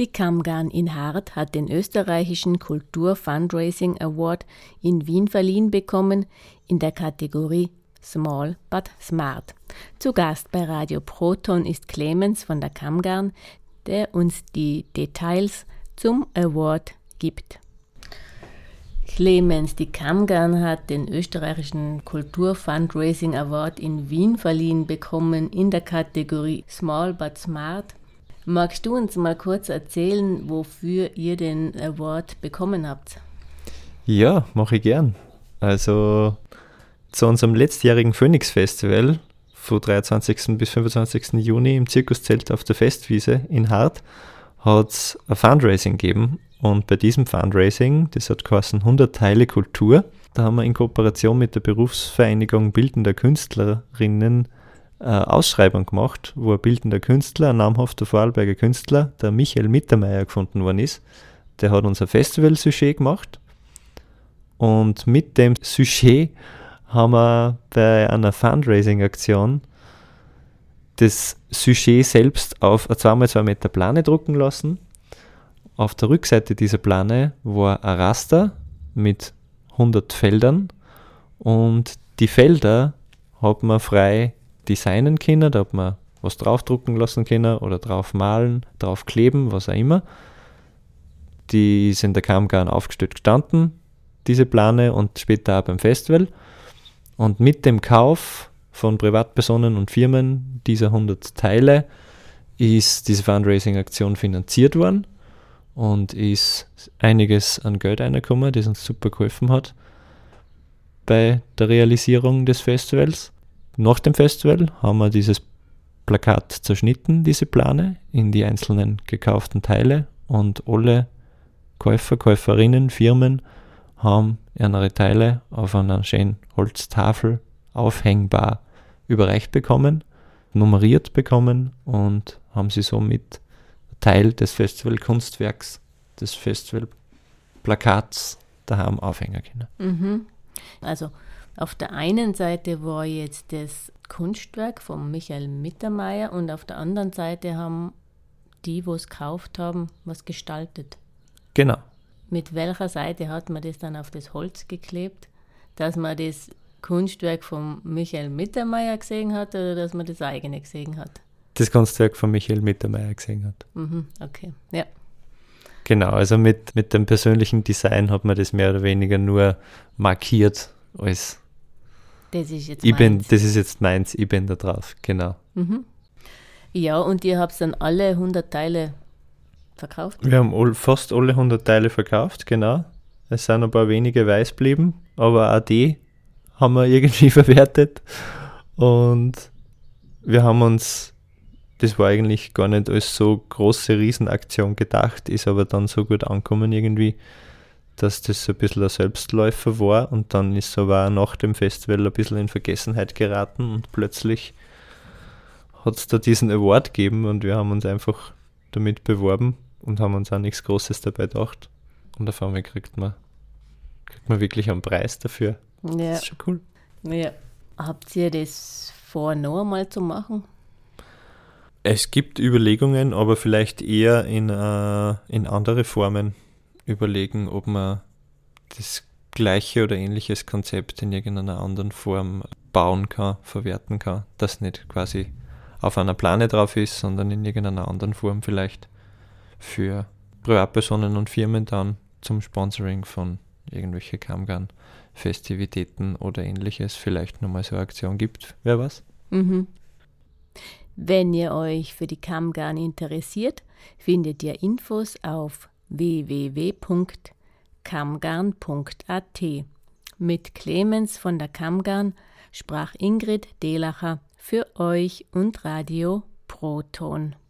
Die Kammgarn in Hart hat den österreichischen Kultur Fundraising Award in Wien verliehen bekommen in der Kategorie Small but Smart. Zu Gast bei Radio Proton ist Clemens von der Kammgarn, der uns die Details zum Award gibt. Clemens, die Kammgarn hat den österreichischen Kultur Fundraising Award in Wien verliehen bekommen in der Kategorie Small but Smart. Magst du uns mal kurz erzählen, wofür ihr den Award bekommen habt? Ja, mache ich gern. Also zu unserem letztjährigen Phoenix Festival vom 23. bis 25. Juni im Zirkuszelt auf der Festwiese in Hart hat es ein Fundraising gegeben. Und bei diesem Fundraising, das hat geheißen 100 Teile Kultur, da haben wir in Kooperation mit der Berufsvereinigung Bildender Künstlerinnen Ausschreibung gemacht, wo ein bildender Künstler, ein namhafter Vorarlberger Künstler, der Michael Mittermeier gefunden worden ist. Der hat unser Festival-Sujet gemacht. Und mit dem Sujet haben wir bei einer Fundraising-Aktion das Sujet selbst auf eine 2x2 Meter Plane drucken lassen. Auf der Rückseite dieser Plane war ein Raster mit 100 Feldern und die Felder hat man frei designen können, da hat man was draufdrucken lassen können oder drauf malen, drauf kleben, was auch immer. Die sind der Kammgarn aufgestellt gestanden, diese Plane und später auch beim Festival. Und mit dem Kauf von Privatpersonen und Firmen dieser 100 Teile ist diese Fundraising-Aktion finanziert worden und ist einiges an Geld reingekommen, das uns super geholfen hat bei der Realisierung des Festivals. Nach dem Festival haben wir dieses Plakat zerschnitten, diese Plane, in die einzelnen gekauften Teile und alle Käufer, Käuferinnen, Firmen haben ihre Teile auf einer schönen Holztafel aufhängbar überreicht bekommen, nummeriert bekommen und haben sie somit Teil des Festivalkunstwerks, des Festivalplakats daheim aufhängen können. Mhm. Also auf der einen Seite war jetzt das Kunstwerk von Michael Mittermeier und auf der anderen Seite haben die, wo es gekauft haben, was gestaltet. Genau. Mit welcher Seite hat man das dann auf das Holz geklebt, dass man das Kunstwerk von Michael Mittermeier gesehen hat oder dass man das eigene gesehen hat? Das Kunstwerk von Michael Mittermeier gesehen hat. Mhm, okay, ja. Genau, also mit, mit dem persönlichen Design hat man das mehr oder weniger nur markiert als das ist jetzt ich bin, Das ist jetzt meins, ich bin da drauf, genau. Mhm. Ja, und ihr habt dann alle 100 Teile verkauft? Wir haben all, fast alle 100 Teile verkauft, genau. Es sind ein paar wenige weiß geblieben, aber auch die haben wir irgendwie verwertet. Und wir haben uns, das war eigentlich gar nicht als so große Riesenaktion gedacht, ist aber dann so gut angekommen irgendwie, dass das so ein bisschen ein Selbstläufer war und dann ist aber auch nach dem Festival ein bisschen in Vergessenheit geraten und plötzlich hat es da diesen Award gegeben und wir haben uns einfach damit beworben und haben uns auch nichts Großes dabei gedacht. Und auf einmal kriegt man, kriegt man wirklich einen Preis dafür. Ja. Das ist schon cool. Ja. Habt ihr das vor, noch einmal zu machen? Es gibt Überlegungen, aber vielleicht eher in, äh, in andere Formen überlegen, ob man das gleiche oder ähnliches Konzept in irgendeiner anderen Form bauen kann, verwerten kann, das nicht quasi auf einer Plane drauf ist, sondern in irgendeiner anderen Form vielleicht für Privatpersonen und Firmen dann zum Sponsoring von irgendwelche Kammgarn-Festivitäten oder ähnliches vielleicht nochmal so eine Aktion gibt. Wer was? Mhm. Wenn ihr euch für die Kammgarn interessiert, findet ihr Infos auf www.kamgarn.at. Mit Clemens von der Kamgarn sprach Ingrid Delacher für euch und Radio Proton.